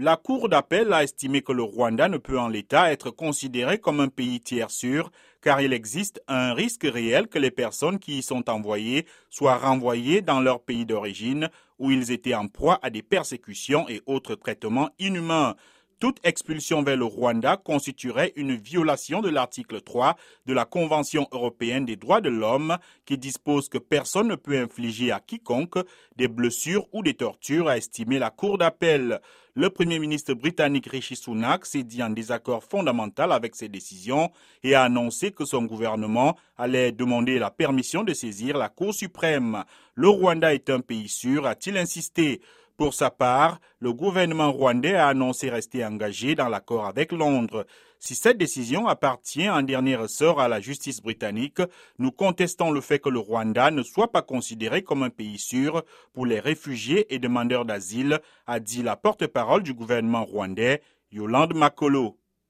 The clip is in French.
La Cour d'appel a estimé que le Rwanda ne peut en l'état être considéré comme un pays tiers sûr car il existe un risque réel que les personnes qui y sont envoyées soient renvoyées dans leur pays d'origine où ils étaient en proie à des persécutions et autres traitements inhumains. Toute expulsion vers le Rwanda constituerait une violation de l'article 3 de la Convention européenne des droits de l'homme qui dispose que personne ne peut infliger à quiconque des blessures ou des tortures, a estimé la Cour d'appel. Le Premier ministre britannique Rishi Sunak s'est dit en désaccord fondamental avec ces décisions et a annoncé que son gouvernement allait demander la permission de saisir la Cour suprême. Le Rwanda est un pays sûr, a-t-il insisté. Pour sa part, le gouvernement rwandais a annoncé rester engagé dans l'accord avec Londres. Si cette décision appartient en dernier ressort à la justice britannique, nous contestons le fait que le Rwanda ne soit pas considéré comme un pays sûr pour les réfugiés et demandeurs d'asile, a dit la porte-parole du gouvernement rwandais, Yolande Makolo.